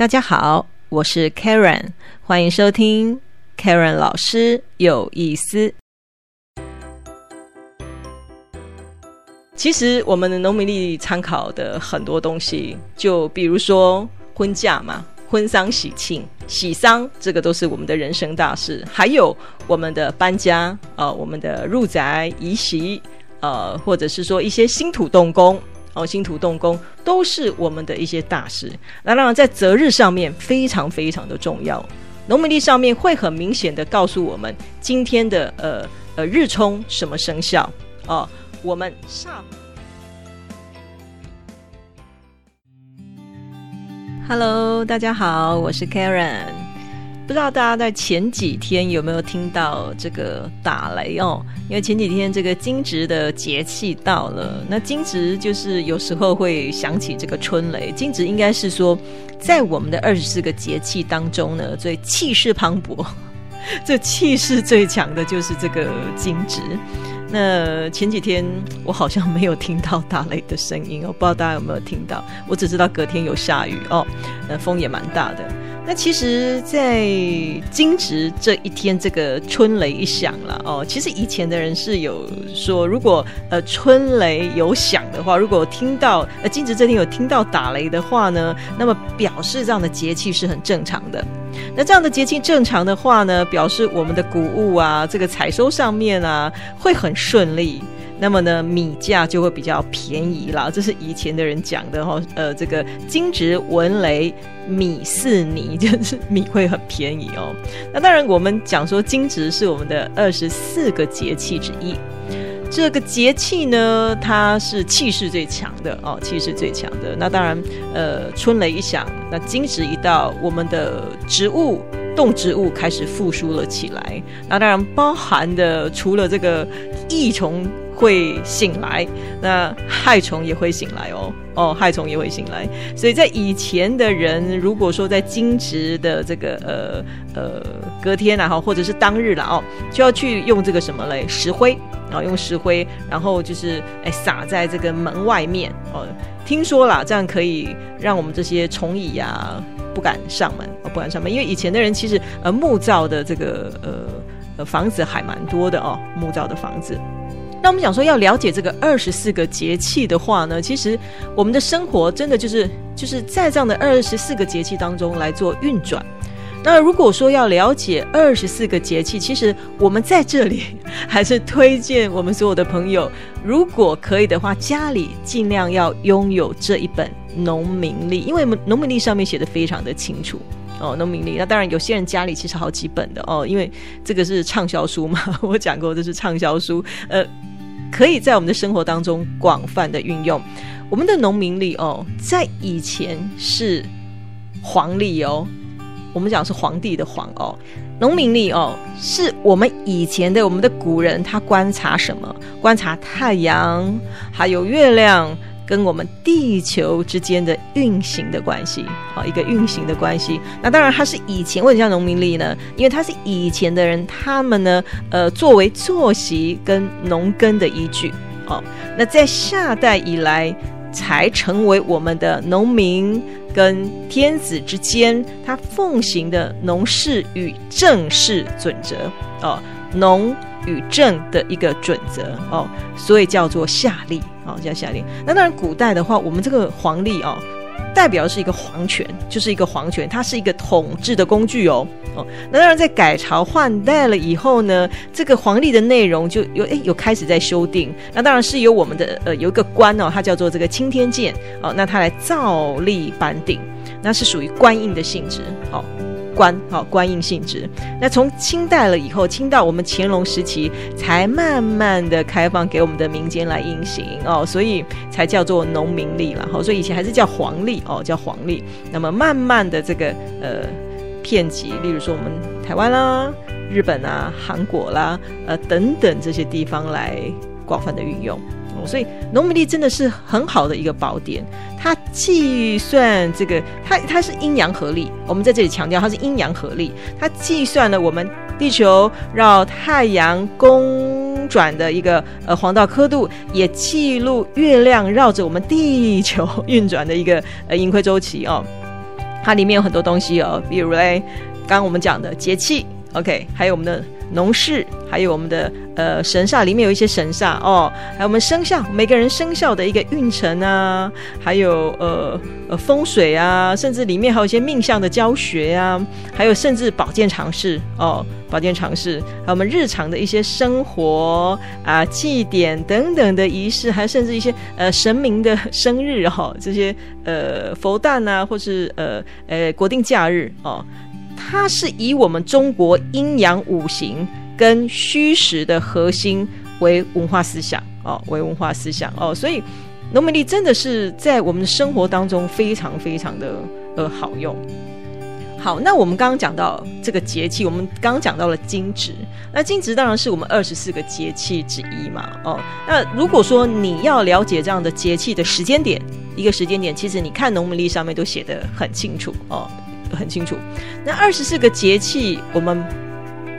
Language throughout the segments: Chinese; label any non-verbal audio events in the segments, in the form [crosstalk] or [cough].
大家好，我是 Karen，欢迎收听 Karen 老师有意思。其实我们的农民历参考的很多东西，就比如说婚嫁嘛，婚丧喜庆、喜丧，这个都是我们的人生大事。还有我们的搬家，呃，我们的入宅、移席，呃，或者是说一些新土动工。哦，新土动工都是我们的一些大事。那当然，在择日上面非常非常的重要。农民历上面会很明显的告诉我们今天的呃呃日冲什么生肖哦。我们上，Hello，大家好，我是 Karen。不知道大家在前几天有没有听到这个打雷哦？因为前几天这个惊蛰的节气到了，那惊蛰就是有时候会想起这个春雷。惊蛰应该是说，在我们的二十四个节气当中呢，最气势磅礴、[laughs] 这气势最强的就是这个惊蛰。那前几天我好像没有听到打雷的声音哦，不知道大家有没有听到？我只知道隔天有下雨哦，那风也蛮大的。那其实，在惊蛰这一天，这个春雷一响了哦。其实以前的人是有说，如果呃春雷有响的话，如果听到呃惊蛰这天有听到打雷的话呢，那么表示这样的节气是很正常的。那这样的节气正常的话呢，表示我们的谷物啊，这个采收上面啊会很顺利。那么呢，米价就会比较便宜了。这是以前的人讲的哈，呃，这个金值文雷米四泥，就是米会很便宜哦。那当然，我们讲说金值是我们的二十四个节气之一。这个节气呢，它是气势最强的哦，气势最强的。那当然，呃，春雷一响，那金值一到，我们的植物动植物开始复苏了起来。那当然，包含的除了这个益虫。会醒来，那害虫也会醒来哦哦，害虫也会醒来。所以在以前的人，如果说在惊蛰的这个呃呃隔天啊哈，或者是当日了哦，就要去用这个什么嘞石灰啊，用石灰，然后就是哎撒在这个门外面哦。听说啦，这样可以让我们这些虫蚁呀不敢上门哦，不敢上门，因为以前的人其实呃木造的这个呃呃房子还蛮多的哦，木造的房子。那我们讲说要了解这个二十四个节气的话呢，其实我们的生活真的就是就是在这样的二十四个节气当中来做运转。那如果说要了解二十四个节气，其实我们在这里 [laughs] 还是推荐我们所有的朋友，如果可以的话，家里尽量要拥有这一本农民历，因为农民历上面写的非常的清楚哦。农民历，那当然有些人家里其实好几本的哦，因为这个是畅销书嘛，[laughs] 我讲过这是畅销书，呃。可以在我们的生活当中广泛的运用。我们的农民历哦，在以前是黄历哦，我们讲是皇帝的皇哦。农民历哦，是我们以前的我们的古人他观察什么？观察太阳，还有月亮。跟我们地球之间的运行的关系，好一个运行的关系。那当然，它是以前为什么叫农民历呢？因为它是以前的人他们呢，呃，作为作息跟农耕的依据。哦，那在夏代以来，才成为我们的农民跟天子之间他奉行的农事与政事准则。哦，农。与政的一个准则哦，所以叫做夏历哦，叫夏历。那当然，古代的话，我们这个黄历哦，代表的是一个皇权，就是一个皇权，它是一个统治的工具哦哦。那当然，在改朝换代了以后呢，这个皇历的内容就有哎有开始在修订。那当然是由我们的呃有一个官哦，他叫做这个钦天监哦，那他来照例颁定，那是属于官印的性质哦。官好官印性质，那从清代了以后，清到我们乾隆时期，才慢慢的开放给我们的民间来运行哦，所以才叫做农民历了。好，所以以前还是叫黄历哦，叫黄历。那么慢慢的这个呃片级，例如说我们台湾啦、日本啊、韩国啦、呃等等这些地方来广泛的运用。所以农民历真的是很好的一个宝典，它计算这个，它它是阴阳合历。我们在这里强调它是阴阳合历，它计算了我们地球绕太阳公转的一个呃黄道刻度，也记录月亮绕着我们地球运转的一个呃盈亏周期哦。它里面有很多东西哦，比如嘞，刚刚我们讲的节气，OK，还有我们的农事，还有我们的呃神煞，里面有一些神煞哦，还有我们生肖，每个人生肖的一个运程啊，还有呃呃风水啊，甚至里面还有一些命相的教学啊，还有甚至保健常识哦，保健常识，还有我们日常的一些生活啊祭典等等的仪式，还甚至一些呃神明的生日哈，这些呃佛诞啊，或是呃呃国定假日哦。它是以我们中国阴阳五行跟虚实的核心为文化思想哦，为文化思想哦，所以农民历真的是在我们生活当中非常非常的呃好用。好，那我们刚刚讲到这个节气，我们刚刚讲到了惊蛰，那惊蛰当然是我们二十四个节气之一嘛哦。那如果说你要了解这样的节气的时间点，一个时间点，其实你看农民历上面都写得很清楚哦。很清楚，那二十四个节气，我们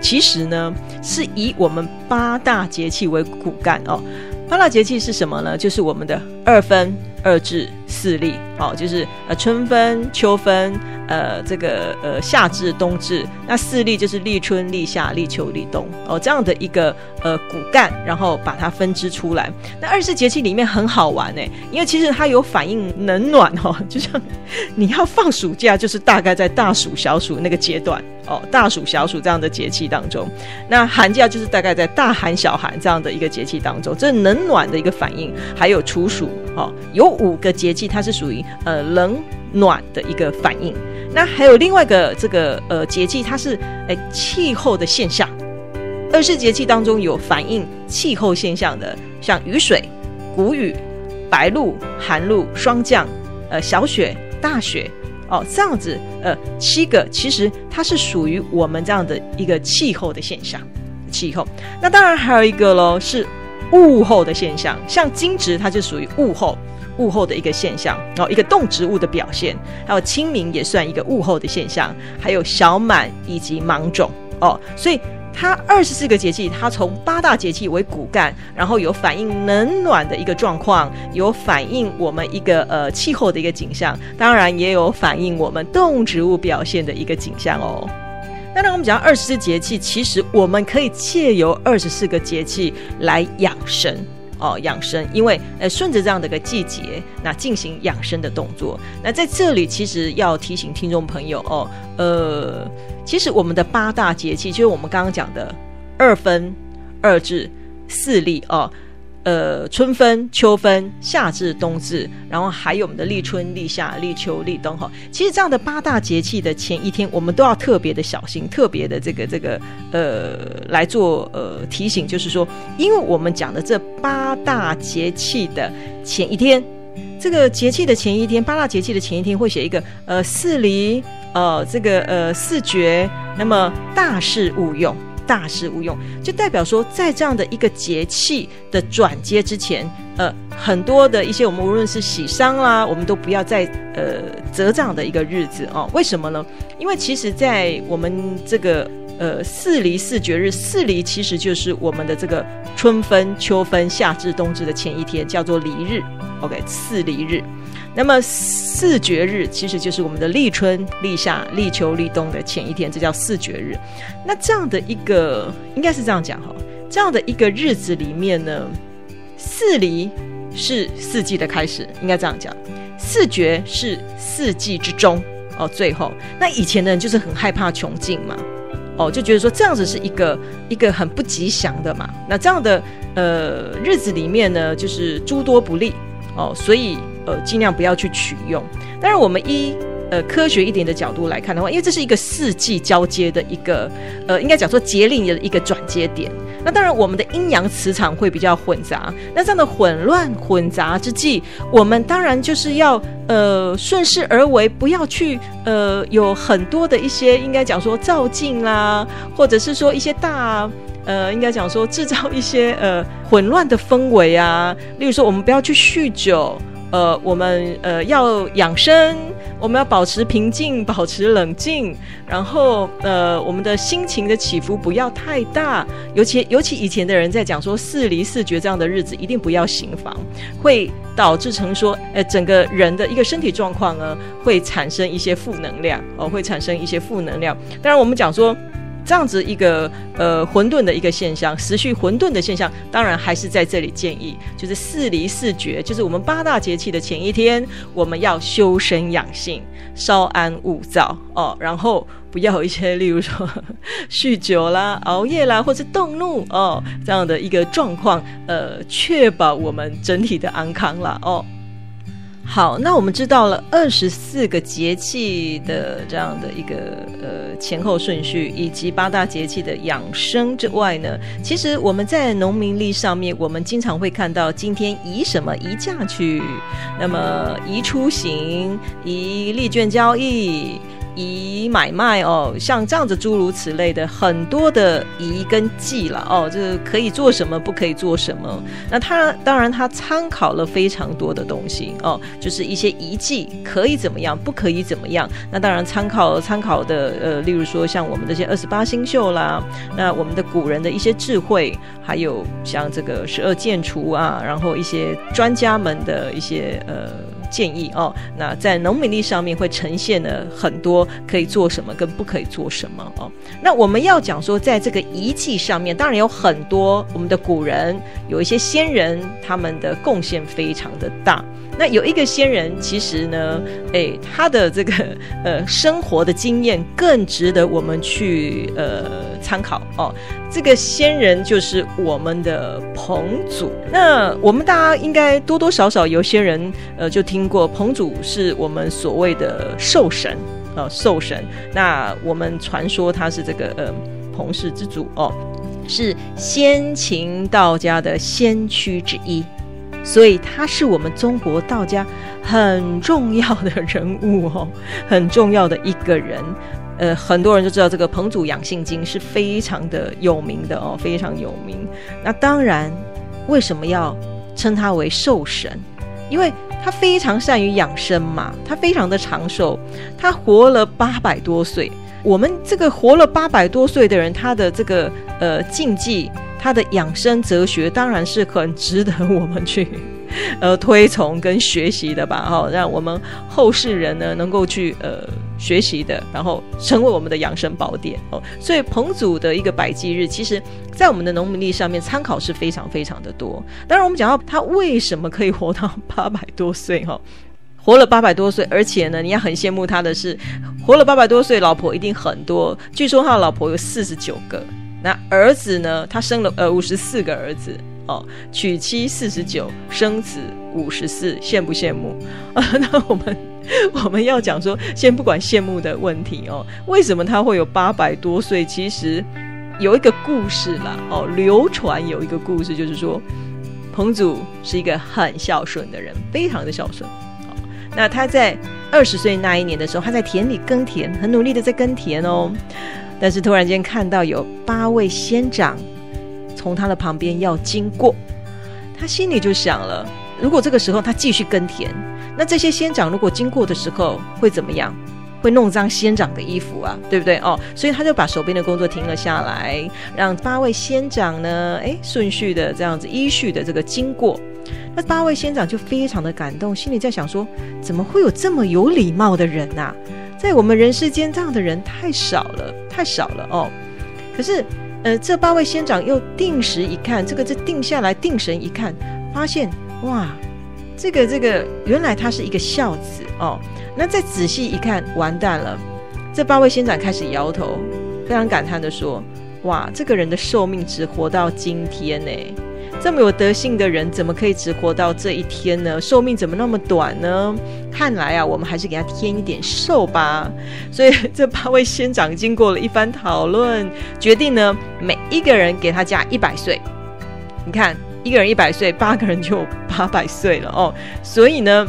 其实呢是以我们八大节气为骨干哦。八大节气是什么呢？就是我们的二分、二至、四立，哦，就是呃春分、秋分。呃，这个呃夏至、冬至，那四立就是立春、立夏、立秋、立冬哦，这样的一个呃骨干，然后把它分支出来。那二十四节气里面很好玩哎，因为其实它有反应冷暖哦，就像你要放暑假，就是大概在大暑、小暑那个阶段哦，大暑、小暑这样的节气当中，那寒假就是大概在大寒、小寒这样的一个节气当中，这冷暖的一个反应。还有处暑哦，有五个节气，它是属于呃冷暖的一个反应。那还有另外一个这个呃节气，它是诶气候的现象。二十四节气当中有反映气候现象的，像雨水、谷雨、白露、寒露、霜降、呃小雪、大雪哦，这样子呃七个，其实它是属于我们这样的一个气候的现象。气候，那当然还有一个喽，是物候的现象，像惊蛰，它就属于物候。物候的一个现象，然后一个动植物的表现，还有清明也算一个物候的现象，还有小满以及芒种哦，所以它二十四个节气，它从八大节气为骨干，然后有反映冷暖的一个状况，有反映我们一个呃气候的一个景象，当然也有反映我们动植物表现的一个景象哦。当然，我们讲二十四节气，其实我们可以借由二十四个节气来养生。哦，养生，因为呃，顺着这样的一个季节，那进行养生的动作。那在这里，其实要提醒听众朋友哦，呃，其实我们的八大节气，就是我们刚刚讲的二分、二至、四立哦。呃春分、秋分、夏至、冬至，然后还有我们的立春、立夏、立秋、立冬哈。其实这样的八大节气的前一天，我们都要特别的小心，特别的这个这个呃来做呃提醒，就是说，因为我们讲的这八大节气的前一天，这个节气的前一天，八大节气的前一天会写一个呃四离呃这个呃四绝，那么大事勿用。大事勿用，就代表说，在这样的一个节气的转接之前，呃，很多的一些我们无论是喜丧啦，我们都不要再呃择这样的一个日子哦。为什么呢？因为其实，在我们这个呃四离四绝日，四离其实就是我们的这个春分、秋分、夏至、冬至的前一天，叫做离日。OK，四离日。那么四绝日其实就是我们的立春、立夏、立秋、立冬的前一天，这叫四绝日。那这样的一个应该是这样讲哈，这样的一个日子里面呢，四离是四季的开始，应该这样讲；四绝是四季之中哦。最后，那以前的人就是很害怕穷尽嘛，哦，就觉得说这样子是一个一个很不吉祥的嘛。那这样的呃日子里面呢，就是诸多不利哦，所以。呃，尽量不要去取用。但是我们依呃科学一点的角度来看的话，因为这是一个四季交接的一个呃，应该讲说节令的一个转接点。那当然，我们的阴阳磁场会比较混杂。那这样的混乱混杂之际，我们当然就是要呃顺势而为，不要去呃有很多的一些应该讲说照镜啦，或者是说一些大。呃，应该讲说制造一些呃混乱的氛围啊，例如说我们不要去酗酒。呃，我们呃要养生，我们要保持平静，保持冷静，然后呃，我们的心情的起伏不要太大。尤其尤其以前的人在讲说四离四绝这样的日子，一定不要行房，会导致成说，呃，整个人的一个身体状况呢，会产生一些负能量哦，会产生一些负能量。当然，我们讲说。这样子一个呃混沌的一个现象，时序混沌的现象，当然还是在这里建议，就是四离四绝，就是我们八大节气的前一天，我们要修身养性，稍安勿躁哦，然后不要一些例如说酗酒啦、熬夜啦，或者动怒哦这样的一个状况，呃，确保我们整体的安康了哦。好，那我们知道了二十四个节气的这样的一个呃前后顺序，以及八大节气的养生之外呢，其实我们在农民历上面，我们经常会看到今天宜什么宜嫁娶，那么宜出行，宜利券交易。以买卖哦，像这样子诸如此类的很多的仪跟忌了哦，就是可以做什么，不可以做什么。那他当然他参考了非常多的东西哦，就是一些仪忌可以怎么样，不可以怎么样。那当然参考参考的呃，例如说像我们这些二十八星宿啦，那我们的古人的一些智慧，还有像这个十二建除啊，然后一些专家们的一些呃。建议哦，那在农民力上面会呈现了很多可以做什么跟不可以做什么哦。那我们要讲说，在这个遗迹上面，当然有很多我们的古人有一些先人，他们的贡献非常的大。那有一个仙人，其实呢，哎，他的这个 [laughs] 呃生活的经验更值得我们去呃参考哦。这个仙人就是我们的彭祖。那我们大家应该多多少少有些人呃就听过彭祖是我们所谓的寿神呃寿神。那我们传说他是这个呃彭氏之祖哦，是先秦道家的先驱之一。所以他是我们中国道家很重要的人物哦，很重要的一个人。呃，很多人就知道这个彭祖养性经是非常的有名的哦，非常有名。那当然，为什么要称他为寿神？因为他非常善于养生嘛，他非常的长寿，他活了八百多岁。我们这个活了八百多岁的人，他的这个呃禁忌。他的养生哲学当然是很值得我们去 [laughs] 呃推崇跟学习的吧，哈，让我们后世人呢能够去呃学习的，然后成为我们的养生宝典哦。所以彭祖的一个百忌日，其实在我们的农民历上面参考是非常非常的多。当然，我们讲到他为什么可以活到八百多岁，哈，活了八百多岁，而且呢，你要很羡慕他的是，活了八百多岁，老婆一定很多，据说他的老婆有四十九个。那儿子呢？他生了呃五十四个儿子哦，娶妻四十九，生子五十四，羡不羡慕啊？[laughs] 那我们 [laughs] 我们要讲说，先不管羡慕的问题哦，为什么他会有八百多岁？其实有一个故事啦哦，流传有一个故事，就是说彭祖是一个很孝顺的人，非常的孝顺。好，那他在二十岁那一年的时候，他在田里耕田，很努力的在耕田哦。但是突然间看到有八位仙长从他的旁边要经过，他心里就想了：如果这个时候他继续耕田，那这些仙长如果经过的时候会怎么样？会弄脏仙长的衣服啊，对不对？哦，所以他就把手边的工作停了下来，让八位仙长呢，哎，顺序的这样子依序的这个经过。那八位仙长就非常的感动，心里在想说：怎么会有这么有礼貌的人呐？在我们人世间，这样的人太少了，太少了哦。可是，呃，这八位仙长又定时一看，这个这定下来，定神一看，发现哇，这个这个原来他是一个孝子哦。那再仔细一看，完蛋了。这八位仙长开始摇头，非常感叹的说：哇，这个人的寿命只活到今天呢。这么有德性的人，怎么可以只活到这一天呢？寿命怎么那么短呢？看来啊，我们还是给他添一点寿吧。[laughs] 所以这八位仙长经过了一番讨论，决定呢，每一个人给他加一百岁。你看，一个人一百岁，八个人就八百岁了哦。所以呢，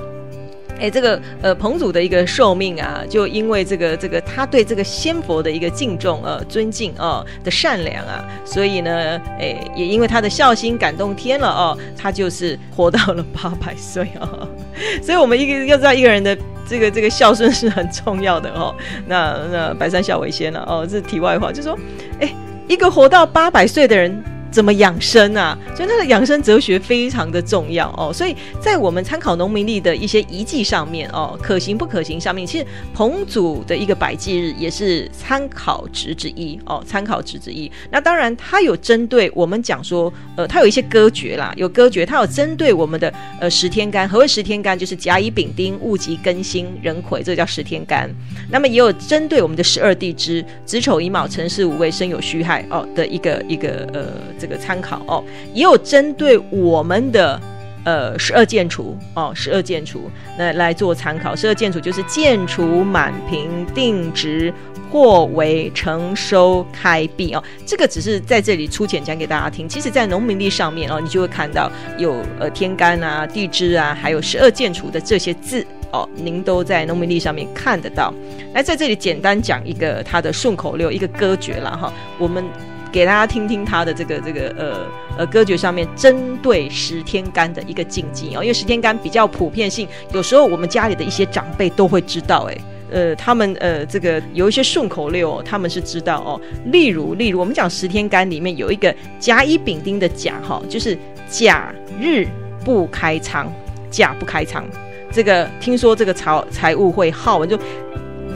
哎，这个呃彭祖的一个寿命啊，就因为这个这个他对这个仙佛的一个敬重呃尊敬哦的善良啊，所以呢，哎也因为他的孝心感动天了哦，他就是活到了八百岁哦。[laughs] 所以我们一个要知道一个人的这个这个孝顺是很重要的哦。那那百善孝为先了哦，这是题外话，就说哎，一个活到八百岁的人。怎么养生啊？所以它的养生哲学非常的重要哦。所以在我们参考农民历的一些遗迹上面哦，可行不可行上面，其实彭祖的一个百忌日也是参考值之一哦，参考值之一。那当然，它有针对我们讲说，呃，它有一些歌诀啦，有歌诀，它有针对我们的呃十天干。何谓十天干？就是甲乙丙丁戊己庚辛壬癸，这个叫十天干。那么也有针对我们的十二地支子丑寅卯辰巳午未申酉戌亥哦的一个一个呃。这个参考哦，也有针对我们的呃十二建除哦，十二建除那来做参考。十二建除就是建除满平定值或为成收开闭哦。这个只是在这里粗浅讲给大家听。其实，在农民历上面哦，你就会看到有呃天干啊、地支啊，还有十二建除的这些字哦，您都在农民历上面看得到。那在这里简单讲一个它的顺口溜，一个歌诀了哈，我们。给大家听听他的这个这个呃呃歌诀上面针对十天干的一个禁忌哦，因为十天干比较普遍性，有时候我们家里的一些长辈都会知道，哎，呃，他们呃这个有一些顺口溜，他们是知道哦。例如例如我们讲十天干里面有一个甲乙丙丁的甲哈，就是甲日不开仓，甲不开仓，这个听说这个财财务会耗完，就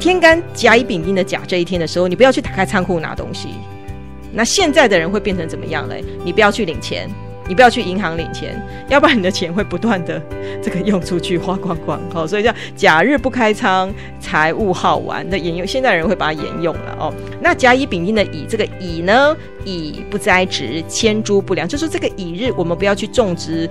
天干甲乙丙丁的甲这一天的时候，你不要去打开仓库拿东西。那现在的人会变成怎么样嘞？你不要去领钱，你不要去银行领钱，要不然你的钱会不断的这个用出去花光光。好，所以叫假日不开仓，财务耗完。的沿用现在人会把它沿用了哦。那甲乙丙丁的乙，这个乙呢，乙不栽植，千株不良，就是这个乙日，我们不要去种植。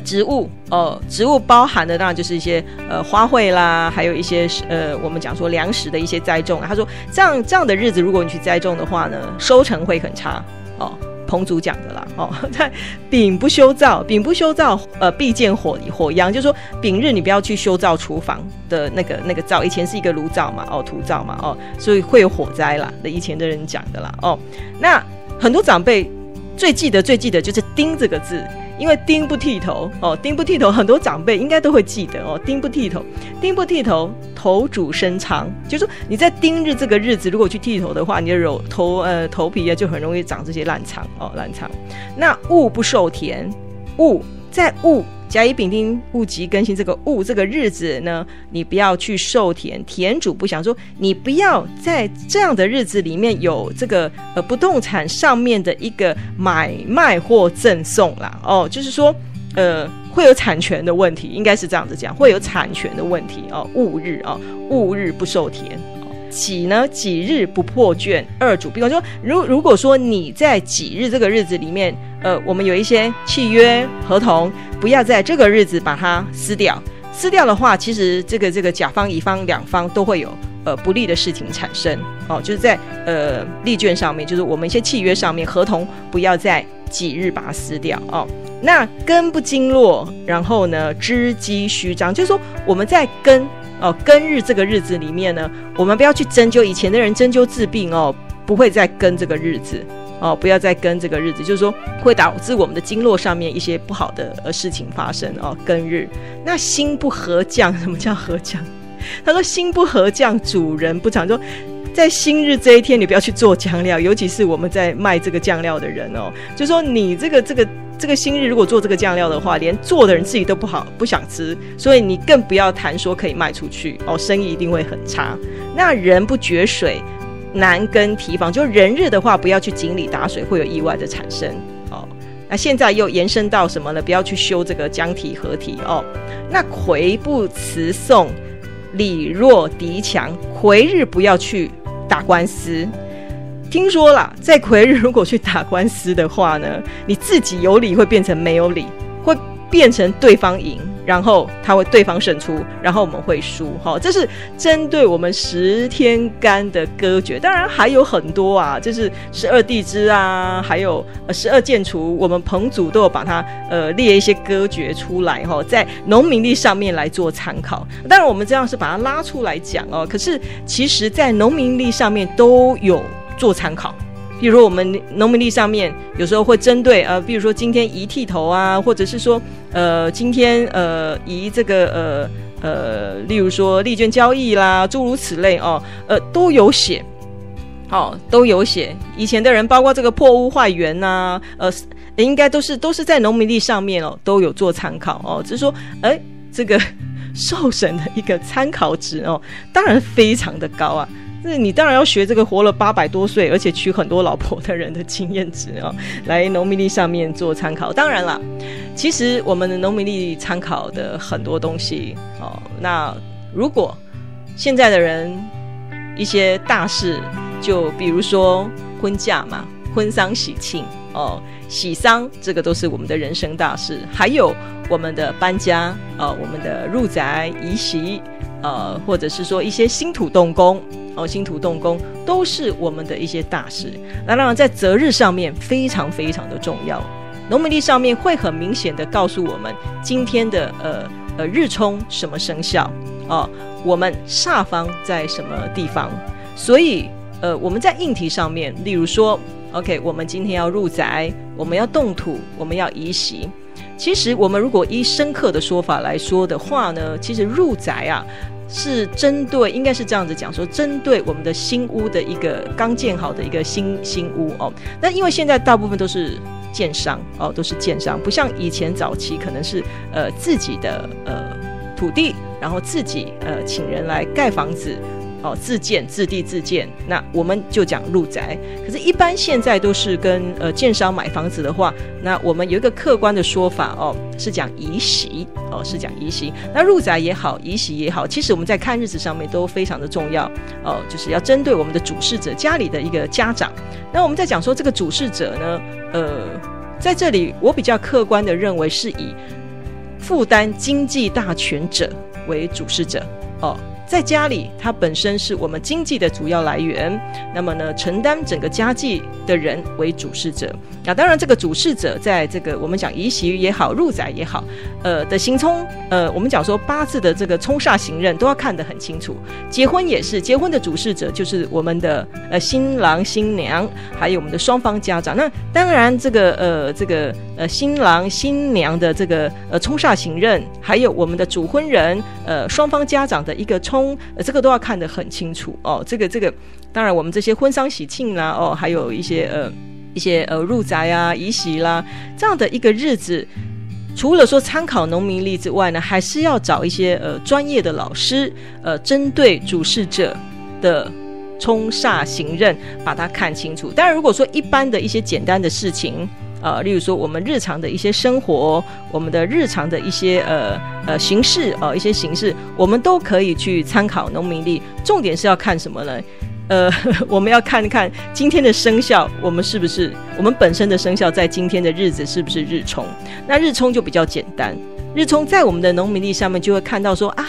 植物哦，植物包含的当然就是一些呃花卉啦，还有一些呃我们讲说粮食的一些栽种。他说这样这样的日子，如果你去栽种的话呢，收成会很差哦。彭祖讲的啦哦，[laughs] 在丙不修灶，丙不修灶，呃，必见火火殃，就是说丙日你不要去修造厨房的那个那个灶，以前是一个炉灶嘛，哦，土灶嘛，哦，所以会有火灾啦。那以前的人讲的啦哦，那很多长辈最记得最记得就是“丁”这个字。因为丁不剃头哦，丁不剃头，很多长辈应该都会记得哦。丁不剃头，丁不剃头，头主身长，就是说你在丁日这个日子，如果去剃头的话，你的肉头呃头皮啊就很容易长这些烂疮哦，烂疮。那戊不受田，戊在戊。甲乙丙丁戊己更新这个戊这个日子呢，你不要去受田，田主不想说你不要在这样的日子里面有这个呃不动产上面的一个买卖或赠送啦。哦，就是说呃会有产权的问题，应该是这样子讲，会有产权的问题哦。戊日啊，戊日不受田。己呢？几日不破卷，二主比方说，如如果说你在己日这个日子里面，呃，我们有一些契约合同，不要在这个日子把它撕掉。撕掉的话，其实这个这个甲方乙方两方都会有呃不利的事情产生哦。就是在呃利卷上面，就是我们一些契约上面合同，不要在几日把它撕掉哦。那根不经络，然后呢，支机虚张，就是说我们在根。哦，庚日这个日子里面呢，我们不要去针灸。以前的人针灸治病哦，不会再跟这个日子哦，不要再跟这个日子，就是说会导致我们的经络上面一些不好的呃事情发生哦。庚日，那心不合降，什么叫合降？他说心不合降，主人不长。说在新日这一天，你不要去做酱料，尤其是我们在卖这个酱料的人哦，就说你这个这个。这个新日如果做这个酱料的话，连做的人自己都不好不想吃，所以你更不要谈说可以卖出去哦，生意一定会很差。那人不绝水，难跟提防，就人日的话，不要去井里打水，会有意外的产生哦。那现在又延伸到什么呢？不要去修这个江体合体哦。那魁不辞送，礼弱敌强，魁日不要去打官司。听说了，在魁日如果去打官司的话呢，你自己有理会变成没有理，会变成对方赢。然后他会对方胜出，然后我们会输，哈，这是针对我们十天干的歌诀。当然还有很多啊，就是十二地支啊，还有十二建除，我们彭祖都有把它呃列一些歌诀出来，哈，在农民历上面来做参考。当然我们这样是把它拉出来讲哦，可是其实在农民历上面都有做参考。比如我们农民历上面有时候会针对呃，比如说今天移剃头啊，或者是说呃今天呃移这个呃呃，例如说利券交易啦，诸如此类哦，呃都有写，好都有写。以前的人包括这个破屋坏园呐，呃应该都是都是在农民历上面哦都有做参考哦，只是说哎这个受审的一个参考值哦，当然非常的高啊。是你当然要学这个活了八百多岁，而且娶很多老婆的人的经验值啊，来农民历上面做参考。当然了，其实我们的农民历参考的很多东西哦，那如果现在的人一些大事，就比如说婚嫁嘛，婚丧喜庆哦，喜丧这个都是我们的人生大事，还有我们的搬家呃，我们的入宅移席呃，或者是说一些新土动工。哦，新土动工都是我们的一些大事。那当然，在择日上面非常非常的重要。农民历上面会很明显的告诉我们今天的呃呃日冲什么生肖哦，我们煞方在什么地方。所以呃我们在硬题上面，例如说，OK，我们今天要入宅，我们要动土，我们要移席。其实我们如果依深刻的说法来说的话呢，其实入宅啊。是针对，应该是这样子讲说，针对我们的新屋的一个刚建好的一个新新屋哦。那因为现在大部分都是建商哦，都是建商，不像以前早期可能是呃自己的呃土地，然后自己呃请人来盖房子。哦，自建自地自建，那我们就讲入宅。可是，一般现在都是跟呃建商买房子的话，那我们有一个客观的说法哦，是讲移席哦，是讲移席。那入宅也好，移席也好，其实我们在看日子上面都非常的重要哦，就是要针对我们的主事者家里的一个家长。那我们在讲说这个主事者呢，呃，在这里我比较客观的认为是以负担经济大权者为主事者哦。在家里，它本身是我们经济的主要来源。那么呢，承担整个家计的人为主事者。那当然，这个主事者在这个我们讲移席也好，入宅也好，呃的行冲，呃，我们讲说八字的这个冲煞行刃都要看得很清楚。结婚也是，结婚的主事者就是我们的呃新郎新娘，还有我们的双方家长。那当然，这个呃这个呃新郎新娘的这个呃冲煞行刃，还有我们的主婚人呃双方家长的一个冲。呃，这个都要看得很清楚哦。这个这个，当然我们这些婚丧喜庆啦，哦，还有一些呃一些呃入宅啊、移席啦这样的一个日子，除了说参考农民历之外呢，还是要找一些呃专业的老师，呃，针对主事者的冲煞行刃，把它看清楚。当然，如果说一般的一些简单的事情。呃，例如说我们日常的一些生活，我们的日常的一些呃呃形式呃一些形式，我们都可以去参考农民历。重点是要看什么呢？[laughs] 呃，[laughs] 我们要看看今天的生肖，我们是不是我们本身的生肖在今天的日子是不是日冲？那日冲就比较简单，日冲在我们的农民历上面就会看到说啊，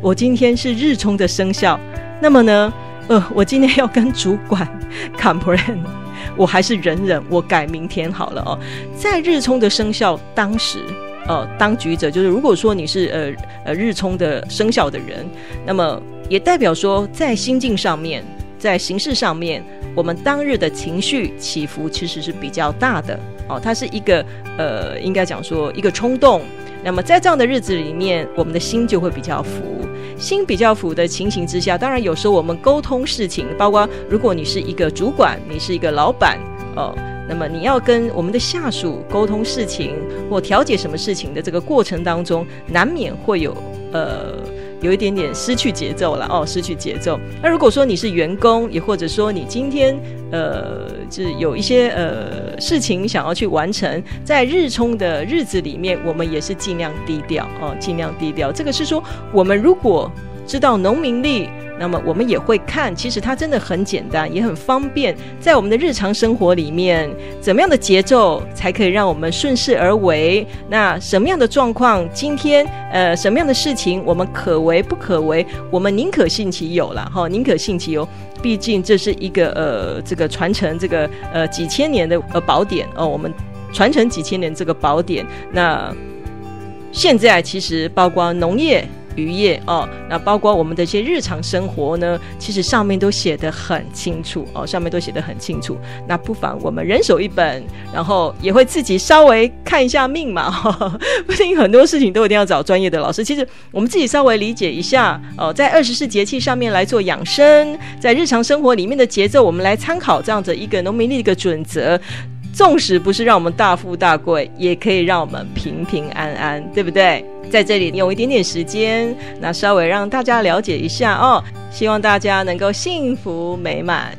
我今天是日冲的生肖，那么呢，呃，我今天要跟主管 [laughs] complain。我还是忍忍，我改明天好了哦。在日冲的生肖当时，呃，当局者就是，如果说你是呃呃日冲的生肖的人，那么也代表说，在心境上面，在形式上面，我们当日的情绪起伏其实是比较大的哦。它是一个呃，应该讲说一个冲动。那么在这样的日子里面，我们的心就会比较浮。心比较浮的情形之下，当然有时候我们沟通事情，包括如果你是一个主管，你是一个老板，哦，那么你要跟我们的下属沟通事情或调解什么事情的这个过程当中，难免会有呃。有一点点失去节奏了哦，失去节奏。那如果说你是员工，也或者说你今天呃，就是有一些呃事情想要去完成，在日冲的日子里面，我们也是尽量低调哦，尽量低调。这个是说，我们如果知道农民力。那么我们也会看，其实它真的很简单，也很方便，在我们的日常生活里面，怎么样的节奏才可以让我们顺势而为？那什么样的状况，今天呃什么样的事情，我们可为不可为？我们宁可信其有了哈，宁可信其有，毕竟这是一个呃这个传承这个呃几千年的呃宝典哦，我们传承几千年这个宝典，那现在其实包括农业。渔业哦，那包括我们的一些日常生活呢，其实上面都写得很清楚哦，上面都写得很清楚。那不妨我们人手一本，然后也会自己稍微看一下命嘛，不一定很多事情都一定要找专业的老师。其实我们自己稍微理解一下哦，在二十四节气上面来做养生，在日常生活里面的节奏，我们来参考这样子一个农民的一个准则。纵使不是让我们大富大贵，也可以让我们平平安安，对不对？在这里用一点点时间，那稍微让大家了解一下哦，希望大家能够幸福美满。